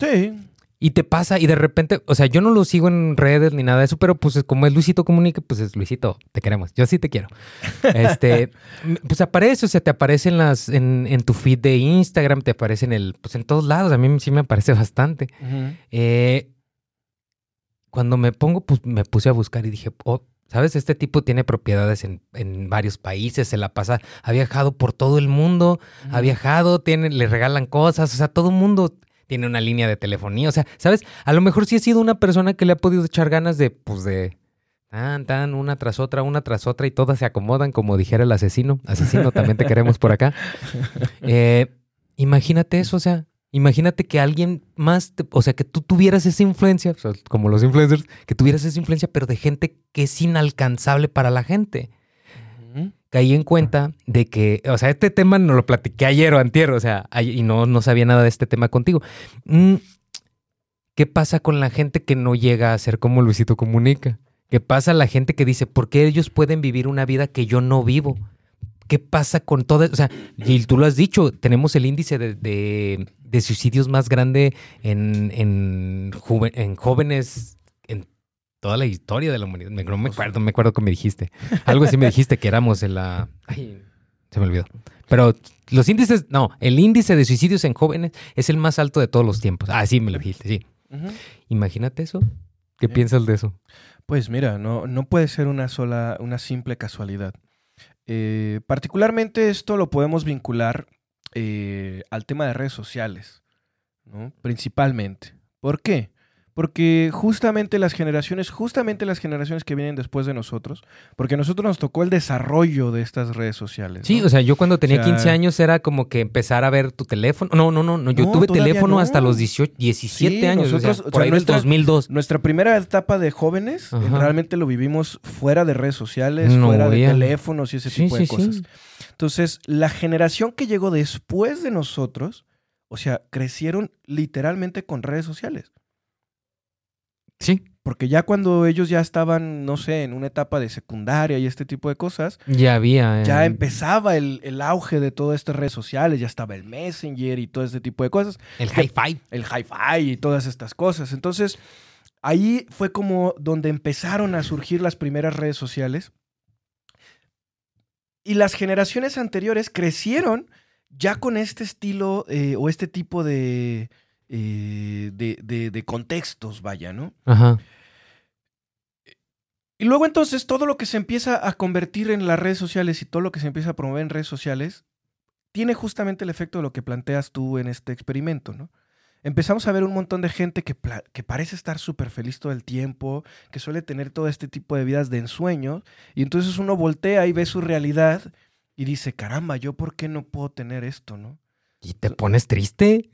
sí. Y te pasa y de repente, o sea, yo no lo sigo en redes ni nada de eso, pero pues como es Luisito Comunica, pues es Luisito, te queremos, yo sí te quiero. Este, pues aparece, o sea, te aparece en las, en, en tu feed de Instagram, te aparece en el, pues en todos lados, a mí sí me aparece bastante. Eh, cuando me pongo, pues me puse a buscar y dije, oh, ¿sabes? Este tipo tiene propiedades en, en varios países, se la pasa, ha viajado por todo el mundo, ha viajado, tiene, le regalan cosas, o sea, todo el mundo tiene una línea de telefonía, o sea, ¿sabes? A lo mejor sí ha sido una persona que le ha podido echar ganas de, pues de, tan, tan, una tras otra, una tras otra y todas se acomodan, como dijera el asesino. Asesino, también te queremos por acá. Eh, imagínate eso, o sea, Imagínate que alguien más, te- o sea, que tú tuvieras esa influencia, o sea, como los influencers, que tuvieras esa influencia, pero de gente que es inalcanzable para la gente. Caí en cuenta de que, o sea, este tema no lo platiqué ayer o antier, o sea, y no, no sabía nada de este tema contigo. Mm, ¿Qué pasa con la gente que no llega a ser como Luisito Comunica? ¿Qué pasa la gente que dice, ¿por qué ellos pueden vivir una vida que yo no vivo? ¿Qué pasa con todo? O sea, y tú lo has dicho, tenemos el índice de, de- suicidios más grande en, en, en jóvenes en toda la historia de la humanidad. Me- No me acuerdo, me acuerdo que me dijiste. Algo así me dijiste que éramos en la... Ay, se me olvidó. Pero los índices, no, el índice de suicidios en jóvenes es el más alto de todos los tiempos. Ah, sí, me lo dijiste, sí. Imagínate eso. ¿Qué Sí. piensas de eso? Pues mira, no, no puede ser una sola, una simple casualidad. Eh, particularmente esto lo podemos vincular eh, al tema de redes sociales, ¿no? Principalmente. ¿Por qué? Porque justamente las generaciones, justamente las generaciones que vienen después de nosotros, porque a nosotros nos tocó el desarrollo de estas redes sociales. Sí, o sea, yo cuando tenía O sea- 15 años era como que empezar a ver tu teléfono. No, no, no, no yo No, tuve teléfono no. hasta los 18, 17 Sí, años, o nosotros- sea, o por sea, ahí nuestra- del 2002. Nuestra primera etapa de jóvenes Ajá. realmente lo vivimos fuera de redes sociales, fuera de teléfonos y ese Sí, tipo de sí, cosas. Entonces, la generación que llegó después de nosotros, o sea, crecieron literalmente con redes sociales. Sí, Porque ya cuando ellos ya estaban, no sé, en una etapa de secundaria y este tipo de cosas, ya había. ya eh, empezaba el, el auge de todas estas redes sociales, ya estaba el Messenger y todo este tipo de cosas, El hi-fi. el hi-fi y todas estas cosas. Entonces, ahí fue como donde empezaron a surgir las primeras redes sociales. Y las generaciones anteriores crecieron ya con este estilo eh, o este tipo de, eh, de, de- de contextos, vaya, ¿no? Ajá. Y luego entonces todo lo que se empieza a convertir en las redes sociales y todo lo que se empieza a promover en redes sociales tiene justamente el efecto de lo que planteas tú en este experimento, ¿no? Empezamos a ver un montón de gente que, que parece estar súper feliz todo el tiempo, que suele tener todo este tipo de vidas de ensueño, y entonces uno voltea y ve su realidad y dice, caramba, ¿yo por qué no puedo tener esto, no? ¿Y te pones triste?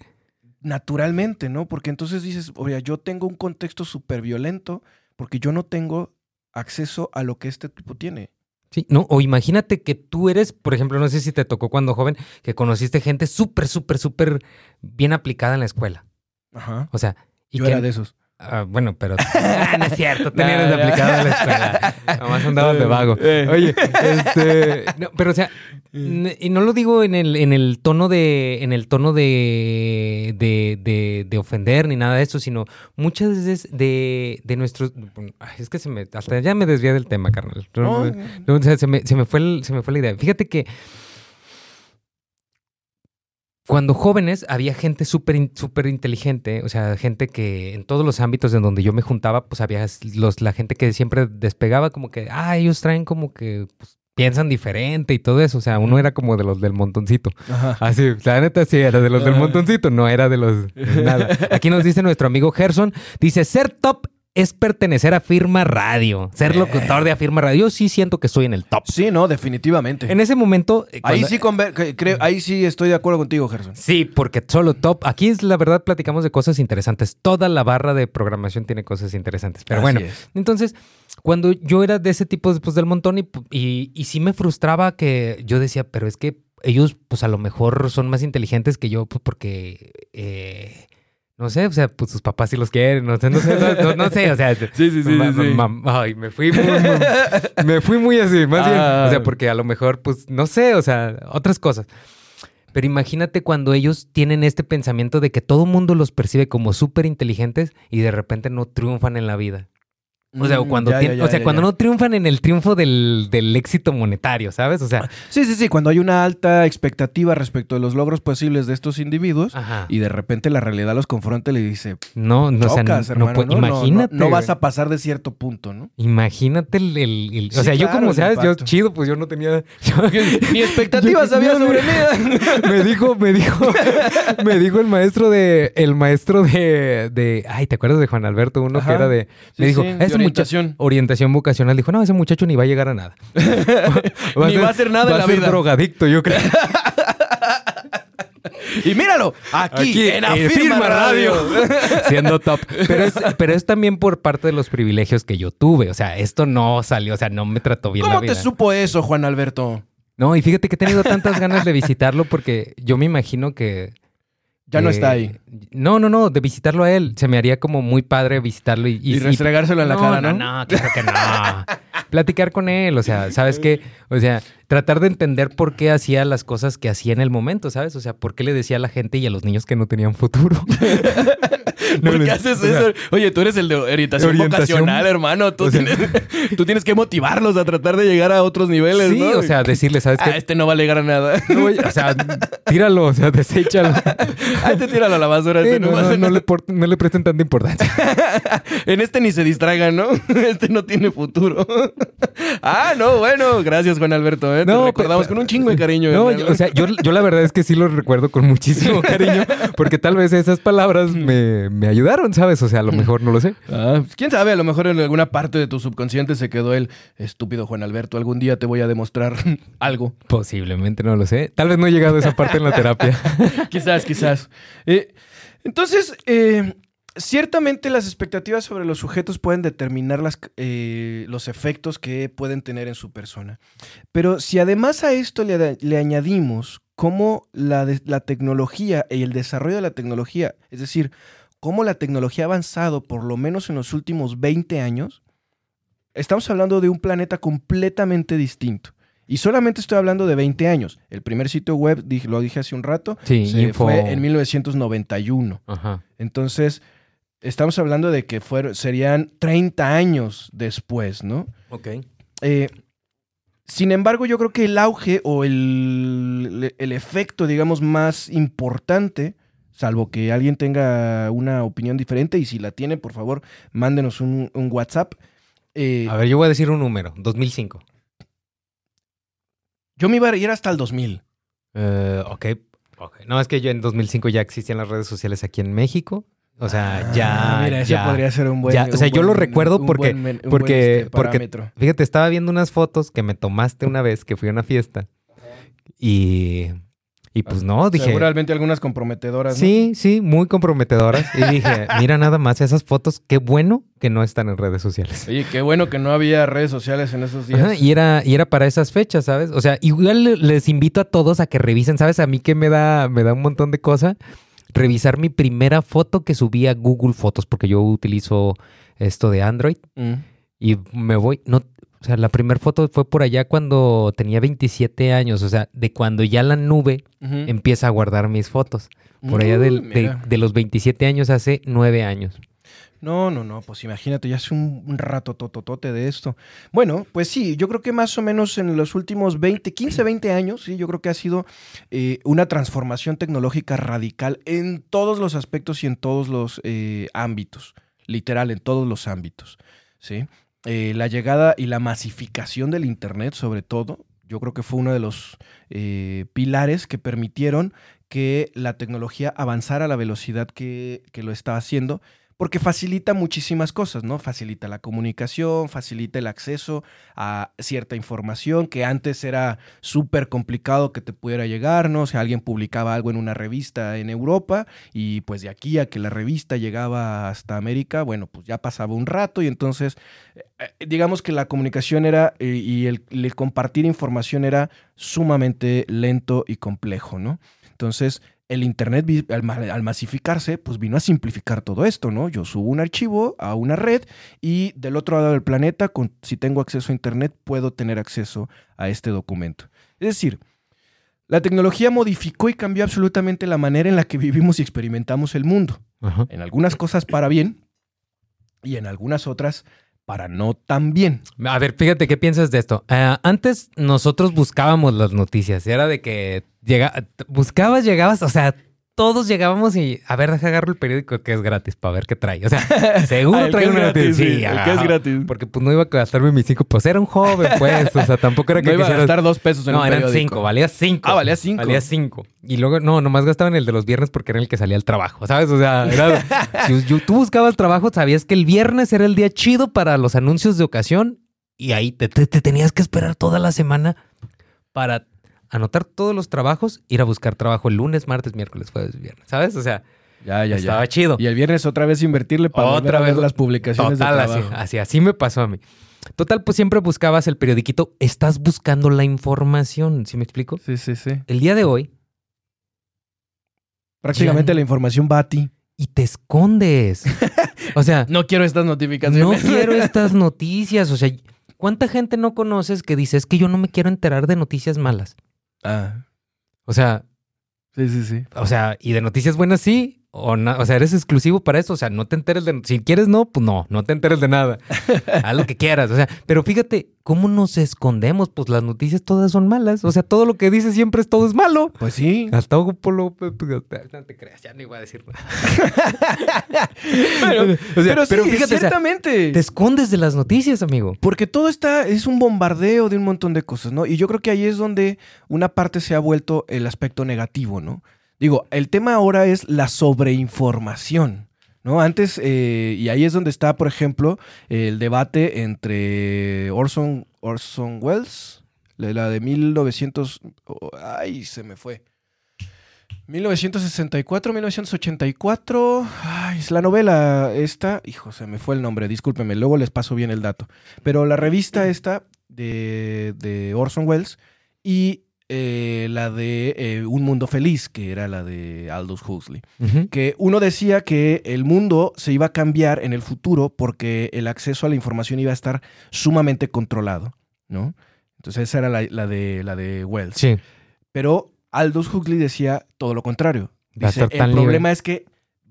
Naturalmente, ¿no? Porque entonces dices, oye, yo tengo un contexto súper violento porque yo no tengo acceso a lo que este tipo tiene. Sí, no, o imagínate que tú eres, por ejemplo, no sé si te tocó cuando joven, que conociste gente súper, súper, súper bien aplicada en la escuela. Ajá. O sea, y yo que, era de esos. Ah, bueno, pero Ah, no es cierto, ni No, aplicado la escuela. Nomás andabas de vago. Eh. Oye, este, no, pero o sea, y no lo digo en el, en el tono de, en el tono de, de, de, de ofender ni nada de eso, sino muchas veces de, de nuestros, ay, es que se me, hasta ya me desvié del tema, carnal. No, No, o sea, se, me, se me fue el- se me fue la idea. Fíjate que cuando jóvenes había gente súper súper inteligente, o sea, gente que en todos los ámbitos en donde yo me juntaba, pues había los, la gente que siempre despegaba como que, ah, ellos traen como que pues, piensan diferente y todo eso. O sea, uno era como de los del montoncito. Ajá. Así, la neta sí, era de los del montoncito, no era de los nada. Aquí nos dice nuestro amigo Gerson, dice, ser top es pertenecer a Firma Radio, ser locutor de Afirma Radio. Yo sí siento que estoy en el top. Sí, no, definitivamente. En ese momento... eh, ahí, sí creo, ahí sí estoy de acuerdo contigo, Gerson. Sí, porque solo top. Aquí es la verdad, platicamos de cosas interesantes. Toda la barra de programación tiene cosas interesantes. Pero Así bueno, es. entonces, cuando yo era de ese tipo después del montón y, y, y sí me frustraba que yo decía, pero es que ellos, pues a lo mejor son más inteligentes que yo, pues porque. eh, no sé, o sea, pues sus papás sí los quieren, no sé, no sé, no, sé, o sea, Sí, sí, sí, ma- sí, sí. ma- ma- ay, me fui muy, muy- me fui muy así, más bien, Ah. o sea, porque a lo mejor, pues, no sé, o sea, otras cosas. Pero imagínate cuando ellos tienen este pensamiento de que todo mundo los percibe como súper inteligentes y de repente no triunfan en la vida. O sea, Mm, cuando, ya, ya, ya, o sea, cuando no triunfan en el triunfo del, del éxito monetario, ¿sabes? O sea, Sí, sí, sí, cuando hay una alta expectativa respecto de los logros posibles de estos individuos ajá. y de repente la realidad los confronta y le dice, no, no, o sea, chocas, no, hermano, ¿no? No, no- imagínate. No, vas a pasar de cierto punto, ¿no? Imagínate el, el- el- o Sí, sea, yo claro, como el sabes, yo chido, pues yo no tenía. yo- Ni expectativas Yo- había yo- sobre mí. me dijo, me dijo, me dijo el maestro de, el maestro de, de, ay, ¿te acuerdas de Juan Alberto? Uno Ajá. que era de, me Sí, dijo, sí, de muchacho, orientación. vocacional, dijo, no, ese muchacho ni va a llegar a nada. Ni va a hacer nada va en la a ser vida. drogadicto, yo creo. Y míralo, aquí, Aquí, en Afirma Firma Radio. Siendo top. Pero es, pero es también por parte de los privilegios que yo tuve. O sea, esto no salió, o sea, no me trató bien la ¿Cómo vida. te supo eso, Juan Alberto? No, y fíjate que he tenido tantas ganas de visitarlo porque yo me imagino que. Ya no está ahí. No, no, no, de visitarlo a él. Se me haría como muy padre visitarlo y, Y, restregárselo en la cara, ¿no? No, no, claro que no. Platicar con él, o sea, ¿sabes qué? O sea, tratar de entender por qué hacía las cosas que hacía en el momento, ¿sabes? O sea, por qué le decía a la gente y a los niños que no tenían futuro. No, ¿Por qué haces o sea, eso? Oye, tú eres el de orientación, Orientación. vocacional, hermano. Tú, O sea- tienes, tú tienes que motivarlos a tratar de llegar a otros niveles, Sí, ¿no? o sea, decirle, ¿sabes Ah, qué? este no va a llegar a nada. No, o sea, tíralo, o sea, deséchalo. Ah, este tíralo a la basura. Sí, Este no, le por- no le presten tanta importancia. En este ni se distraigan, ¿no? Este no tiene futuro. Ah, no, bueno. Gracias, Juan Alberto. ¿eh? No, Te recordamos con un chingo de cariño. No, yo- o sea, yo, yo la verdad es que sí lo recuerdo con muchísimo cariño, porque tal vez esas palabras me, me ayudaron, ¿sabes? O sea, a lo mejor no lo sé. Ah, pues, quién sabe, a lo mejor en alguna parte de tu subconsciente se quedó el estúpido Juan Alberto. Algún día te voy a demostrar algo. Posiblemente no lo sé. Tal vez no he llegado a esa parte en la terapia. quizás, quizás. Eh, entonces, eh, ciertamente las expectativas sobre los sujetos pueden determinar las, eh, los efectos que pueden tener en su persona. Pero si además a esto le, le añadimos cómo la, la tecnología y el desarrollo de la tecnología, es decir, cómo la tecnología ha avanzado por lo menos en los últimos 20 años, estamos hablando de un planeta completamente distinto. Y solamente estoy hablando de 20 años. El primer sitio web, lo dije hace un rato, Sí, info. fue en 1991. Ajá. Entonces, estamos hablando de que fueron, serían 30 años después, ¿no? Ok. Eh, sin embargo, yo creo que el auge o el, el efecto, digamos, más importante, salvo que alguien tenga una opinión diferente, y si la tiene, por favor, mándenos un, un WhatsApp. Eh, A ver, yo voy a decir un número. 2005. yo me iba a ir hasta el 2000. Eh, ok. ok. No, es que yo en 2005 ya existían las redes sociales aquí en México. O sea, ya. Ah, Mira, ese ya. podría ser un buen. ya, o sea, yo lo buen- recuerdo un porque- buen un porque- este, porque- parámetro. Fíjate, estaba viendo unas fotos que me tomaste una vez que fui a una fiesta. Y. Y pues no, dije. Seguramente algunas comprometedoras. ¿no? Sí, sí, muy comprometedoras. Y dije, mira nada más esas fotos, qué bueno que no están en redes sociales. Oye, qué bueno que no había redes sociales en esos días. Ajá, y era, y era para esas fechas, ¿sabes? O sea, igual le- les invito a todos a que revisen, ¿sabes? A mí que me da, me da un montón de cosas. Revisar mi primera foto que subí a Google Fotos, porque yo utilizo esto de Android. Mm. Y me voy, no, o sea, la primera foto fue por allá cuando tenía 27 años, o sea, de cuando ya la nube empieza a guardar mis fotos. Por allá del- Mm, de, mira. de los 27 años hace 9 años. No, no, no, pues imagínate, ya hace un, rato tototote de esto. Bueno, pues sí, yo creo que más o menos en los últimos 20, 15, 20 años, sí, yo creo que ha sido eh, una transformación tecnológica radical en todos los aspectos y en todos los eh, ámbitos, literal, en todos los ámbitos, ¿sí? Eh, la llegada y la masificación del Internet, sobre todo, yo creo que fue uno de los pilares que permitieron que la tecnología avanzara a la velocidad que, que lo estaba haciendo porque facilita muchísimas cosas, ¿no? Facilita la comunicación, facilita el acceso a cierta información que antes era súper complicado que te pudiera llegar, ¿no? O sea, alguien publicaba algo en una revista en Europa y pues de aquí a que la revista llegaba hasta América, bueno, pues ya pasaba un rato y entonces, eh, digamos que la comunicación era eh, y el, el compartir información era sumamente lento y complejo, ¿no? Entonces, el Internet, al, ma- al masificarse, pues vino a simplificar todo esto, ¿no? Yo subo un archivo a una red y del otro lado del planeta, con, si tengo acceso a Internet, puedo tener acceso a este documento. Es decir, la tecnología modificó y cambió absolutamente la manera en la que vivimos y experimentamos el mundo. Ajá. En algunas cosas para bien y en algunas otras para no tan bien. A ver, fíjate, ¿qué piensas de esto? Ah, antes nosotros buscábamos las noticias. Era de que llega, buscabas, llegabas, o sea, todos llegábamos y a ver, deja agarro el periódico que es gratis para ver qué trae. O sea, seguro trae una gratis, sí, Sí, el que es gratis. Porque pues no iba a gastarme mis cinco, pues era un joven, pues. O sea, tampoco era que No iba a gastar dos pesos en No, un eran periódico. cinco, valía cinco. Ah, valía cinco. Valía cinco. Y luego, no, nomás gastaban el de los viernes porque era el que salía al trabajo, ¿sabes? O sea, era, si tú buscabas trabajo, sabías que el viernes era el día chido para los anuncios de ocasión y ahí te, te- te tenías que esperar toda la semana para anotar todos los trabajos, ir a buscar trabajo el lunes, martes, miércoles, jueves, viernes, ¿sabes? O sea, Ya, ya, estaba ya. chido. Y el viernes otra vez invertirle para Otra vez vez. las publicaciones Total, de así, trabajo. así, así me pasó a mí. Total, pues siempre buscabas el periodiquito, estás buscando la información, ¿sí me explico? Sí, sí, sí. El día de hoy, Prácticamente Ya- la información va a ti. y te escondes. O sea, No quiero estas no notificaciones. quiero estas noticias. O sea, ¿cuánta gente no conoces que dice es que yo no me quiero enterar de noticias malas? Ah, O sea, sí, sí, sí. o sea, y de noticias buenas sí, o, o sea, eres exclusivo para eso. O sea, no te enteres de. Si quieres, no, pues no, no te enteres de nada. Haz lo que quieras. O sea, pero fíjate, ¿cómo nos escondemos? Pues las noticias todas son malas. O sea, todo lo que dices siempre es todo es malo. Pues sí. Hasta Hugo Polo. pues, No te creas, ya no iba a decir nada. pero, O sea, pero sí, pero fíjate, o sea, ciertamente. Te escondes de las noticias, amigo. Porque todo está, es un bombardeo de un montón de cosas, ¿no? Y yo creo que ahí es donde una parte se ha vuelto el aspecto negativo, ¿no? Digo, el tema ahora es la sobreinformación, ¿no? Antes, eh, y ahí es donde está, por ejemplo, el debate entre Orson, Orson Welles, la de 1900... oh, ay, se me fue. 1964, 1984. Ay, es la novela esta. Hijo, se me fue el nombre, discúlpeme, luego les paso bien el dato. Pero la revista esta de, de Orson Welles y eh, la de eh, Un Mundo Feliz, que era la de Aldous Huxley. Que uno decía que el mundo se iba a cambiar en el futuro porque el acceso a la información iba a estar sumamente controlado, ¿no? Entonces esa era la, la de, la de Wells. Sí. Pero Aldous Huxley decía todo lo contrario. Dice, el libre". problema es que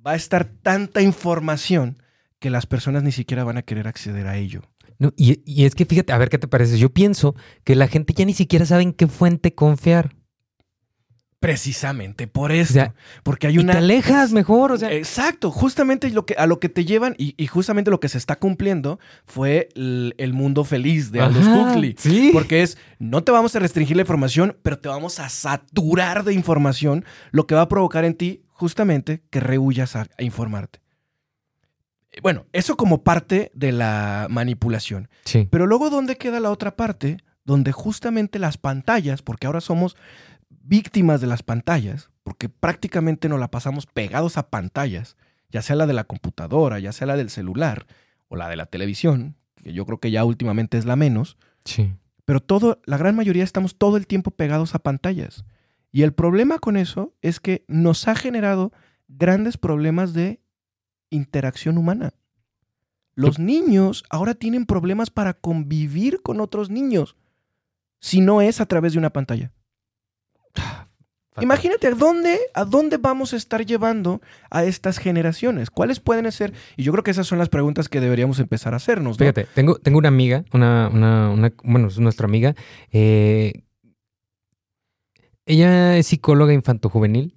va a estar tanta información que las personas ni siquiera van a querer acceder a ello. No, y, y es que fíjate, a ver qué te parece. Yo pienso que la gente ya ni siquiera sabe en qué fuente confiar. Precisamente por eso. O sea, porque hay Y una... te alejas mejor, o sea. Exacto, justamente lo que, a lo que te llevan y, y justamente lo que se está cumpliendo fue el, el mundo feliz de Aldous Huxley. Sí. Porque es, no te vamos a restringir la información, pero te vamos a saturar de información, lo que va a provocar en ti justamente que rehuyas a, a informarte. Bueno, eso como parte de la manipulación. Sí. Pero luego, ¿dónde queda la otra parte? Donde justamente las pantallas, porque ahora somos víctimas de las pantallas, porque prácticamente nos la pasamos pegados a pantallas, ya sea la de la computadora, ya sea la del celular o la de la televisión, que yo creo que ya últimamente es la menos, Sí. pero todo, la gran mayoría estamos todo el tiempo pegados a pantallas. Y el problema con eso es que nos ha generado grandes problemas de interacción humana. Los niños ahora tienen problemas para convivir con otros niños si no es a través de una pantalla. Fatal. Imagínate a dónde, a dónde vamos a estar llevando a estas generaciones. ¿Cuáles pueden ser? Y yo creo que esas son las preguntas que deberíamos empezar a hacernos. ¿no? Fíjate, tengo, tengo una amiga, una, una, una- bueno, es nuestra amiga. eh, ella es psicóloga infantojuvenil.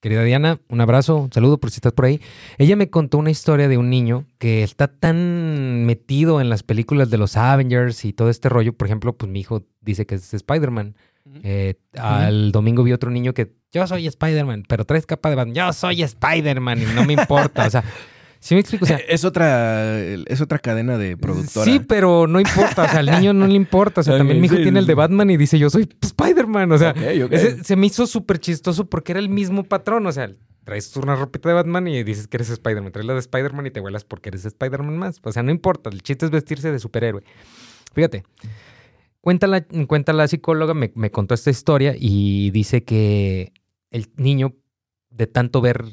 Querida Diana, un abrazo, un saludo por si estás por ahí. Ella me contó una historia de un niño que está tan metido en las películas de los Avengers y todo este rollo. Por ejemplo, pues mi hijo dice que es Spider-Man. Eh, Al domingo vi otro niño que yo soy Spider-Man, pero traes capa de Batman. Yo soy Spider-Man y no me importa. O sea, ¿sí me explico? O sea, es otra, es otra cadena de productora. Sí, pero no importa. O sea, al niño no le importa. O sea, también mi hijo sí, tiene el de Batman y dice, yo soy Spider-Man. O sea, ese- se me hizo súper chistoso porque era el mismo patrón. O sea, traes una ropita de Batman y dices que eres Spider-Man. Traes la de Spider-Man y te vuelas porque eres Spider-Man más. O sea, no importa. El chiste es vestirse de superhéroe. Fíjate. Cuenta la, cuenta la psicóloga, me, me contó esta historia y dice que el niño, de tanto ver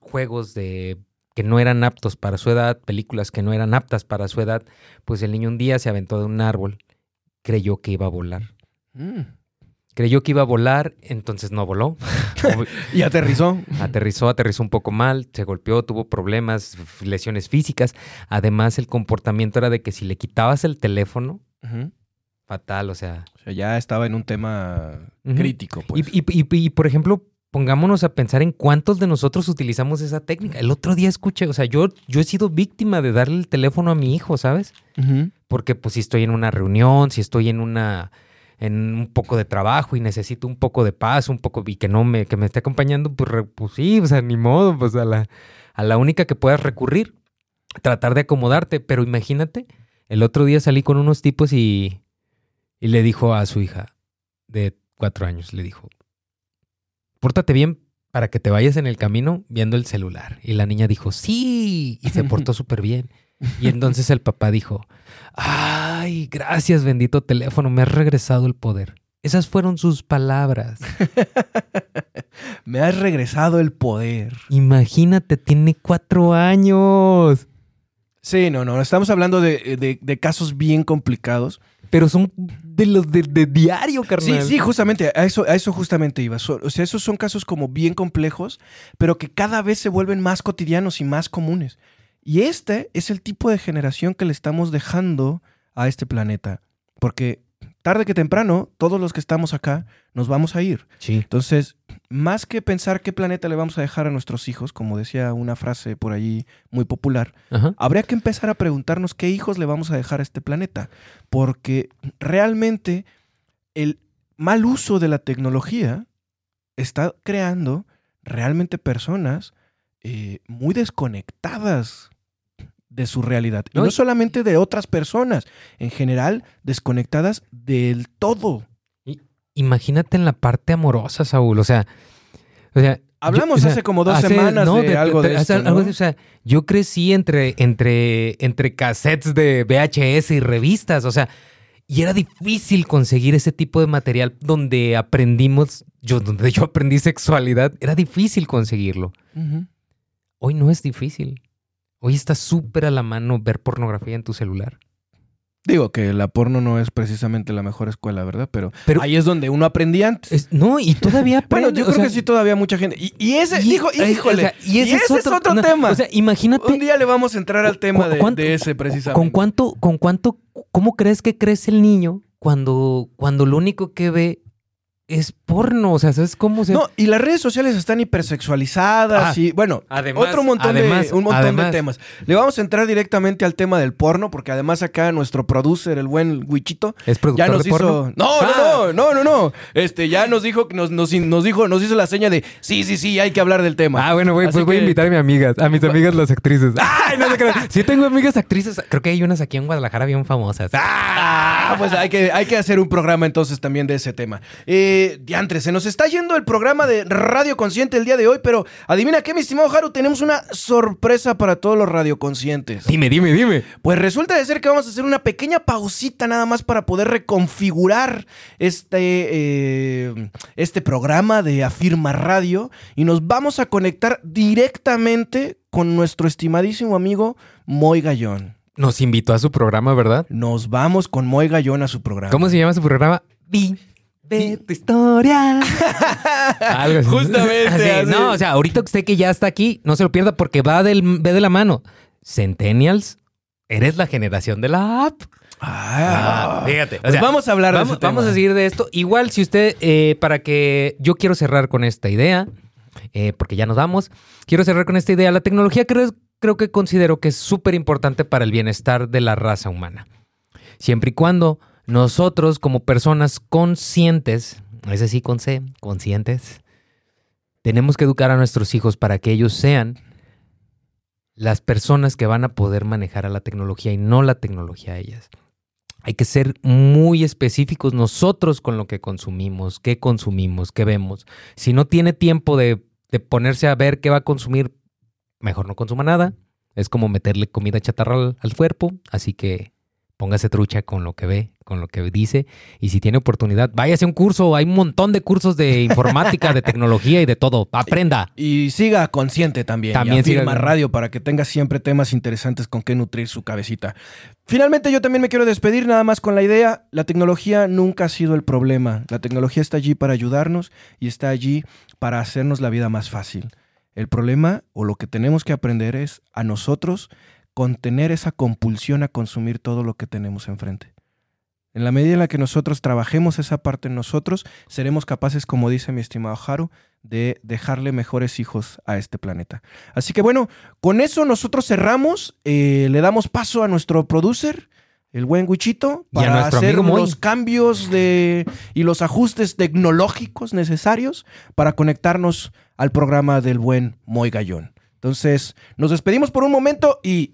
juegos de que no eran aptos para su edad, películas que no eran aptas para su edad, pues el niño un día se aventó de un árbol, creyó que iba a volar. Mm. Creyó que iba a volar, entonces no voló. Y aterrizó. aterrizó, aterrizó un poco mal, se golpeó, tuvo problemas, lesiones físicas. Además, el comportamiento era de que si le quitabas el teléfono, fatal, o sea. O sea, ya estaba en un tema crítico. Pues. Y, y- y- y, por ejemplo, pongámonos a pensar en cuántos de nosotros utilizamos esa técnica. El otro día escuché, o sea, yo, yo he sido víctima de darle el teléfono a mi hijo, ¿sabes? Porque pues si estoy en una reunión, si estoy en una en un poco de trabajo y necesito un poco de paz, un poco y que no me que me esté acompañando, pues, pues sí, o sea, ni modo, pues a la a la única que puedas recurrir, tratar de acomodarte, pero imagínate, el otro día salí con unos tipos y y le dijo a su hija de cuatro años, le dijo, pórtate bien para que te vayas en el camino viendo el celular. Y la niña dijo, sí, y se portó súper bien. Y entonces el papá dijo, ay, gracias bendito teléfono, me has regresado el poder. Esas fueron sus palabras. Me has regresado el poder. Imagínate, tiene cuatro años. Sí, no, no. Estamos hablando de, de- de casos bien complicados. Pero son de los de, de diario, Sí, carnal. sí, justamente. A eso, a eso justamente iba. O sea, esos son casos como bien complejos, pero que cada vez se vuelven más cotidianos y más comunes. Y este es el tipo de generación que le estamos dejando a este planeta. Porque tarde que temprano, todos los que estamos acá nos vamos a ir. Sí. Entonces, más que pensar qué planeta le vamos a dejar a nuestros hijos, como decía una frase por allí muy popular, Ajá. habría que empezar a preguntarnos qué hijos le vamos a dejar a este planeta. Porque realmente el mal uso de la tecnología está creando realmente personas eh, muy desconectadas de su realidad. Y No, solamente de otras personas, en general desconectadas del todo. Imagínate en la parte amorosa, Saúl. O sea, o sea Hablamos yo- o sea, hace como dos semanas de algo de esto, algo ¿no? de- o sea, yo crecí entre, entre, entre cassettes de VHS y revistas. O sea, y era difícil conseguir ese tipo de material donde aprendimos, yo, donde yo aprendí sexualidad. Era difícil conseguirlo. Hoy no es difícil. Hoy está súper a la mano ver pornografía en tu celular. Digo que la porno no es precisamente la mejor escuela, ¿verdad? Pero, Pero- ahí es donde uno aprendía antes. Es- no, y todavía Bueno, aprende, yo o creo sea, que sí todavía mucha gente. Y, y ese, y- dijo, híjole, o sea, y ese, es otro, no, tema. O sea, imagínate Un día le vamos a entrar al tema de, ¿Cuánto- de ese precisamente. con cuánto, con cuánto, ¿cómo crees que crece el niño cuando, cuando lo único que ve es porno? O sea, ¿sabes cómo se No, y las redes sociales están hipersexualizadas Ah, y bueno, además- otro montón además- de un montón además- de temas. Le vamos a entrar directamente al tema del porno porque además acá nuestro producer, el buen Wichito, es productor ya nos de hizo porno? No, Ah. no, no, no, no, no. Este ya nos dijo nos, nos, nos dijo nos hizo la seña de sí, sí, sí, hay que hablar del tema. Ah, bueno, güey, pues voy a invitar a mis amigas, a mis amigas las actrices. Ay, no se crean. Sí tengo amigas actrices. Creo que hay unas aquí en Guadalajara bien famosas. Ah, pues hay que, hay que hacer un programa entonces también de ese tema. Eh, se nos está yendo el programa de Radio Consciente el día de hoy, pero adivina qué, mi estimado Haru, tenemos una sorpresa para todos los radioconscientes. Dime, dime, dime. Pues resulta de ser que vamos a hacer una pequeña pausita nada más para poder reconfigurar este, eh, este programa de Afirma Radio y nos vamos a conectar directamente con nuestro estimadísimo amigo Moy Gallón. Nos invitó a su programa, ¿verdad? Nos vamos con Moy Gallón a su programa. ¿Cómo se llama su programa? Vive tu historia. Algo así. Justamente, Así, así. No, o sea, ahorita usted que ya está aquí, no se lo pierda porque va del, ve de la mano. Centennials, eres la generación de la app. Ah, fíjate. o Pues sea, vamos a hablar vamos, de ese tema. vamos a seguir de esto. Igual, si usted, eh, para que yo quiero cerrar con esta idea, eh, porque ya nos vamos, quiero cerrar con esta idea. La tecnología creo, creo que considero que es súper importante para el bienestar de la raza humana. Siempre y cuando nosotros, como personas conscientes, ese sí con C, conscientes, tenemos que educar a nuestros hijos para que ellos sean las personas que van a poder manejar a la tecnología y no la tecnología a ellas. Hay que ser muy específicos nosotros con lo que consumimos, qué consumimos, qué vemos. Si no tiene tiempo de, ponerse a ver qué va a consumir, mejor no consuma nada. Es como meterle comida chatarra al cuerpo, así que póngase trucha con lo que ve, con lo que dice. Y si tiene oportunidad, váyase a un curso. Hay un montón de cursos de informática, de tecnología y de todo. Aprenda. Y siga consciente también. También y afirma siga- radio para que tenga siempre temas interesantes con que nutrir su cabecita. Finalmente, yo también me quiero despedir nada más con la idea: la tecnología nunca ha sido el problema. La tecnología está allí para ayudarnos y está allí para hacernos la vida más fácil. El problema o lo que tenemos que aprender es a nosotros contener esa compulsión a consumir todo lo que tenemos enfrente. En la medida en la que nosotros trabajemos esa parte en nosotros, seremos capaces, como dice mi estimado Haru, de dejarle mejores hijos a este planeta. Así que bueno, con eso nosotros cerramos, eh, le damos paso a nuestro producer, el buen Wichito, para hacer los cambios de, y los ajustes tecnológicos necesarios para conectarnos al programa del buen Moy Gallón. Entonces, nos despedimos por un momento y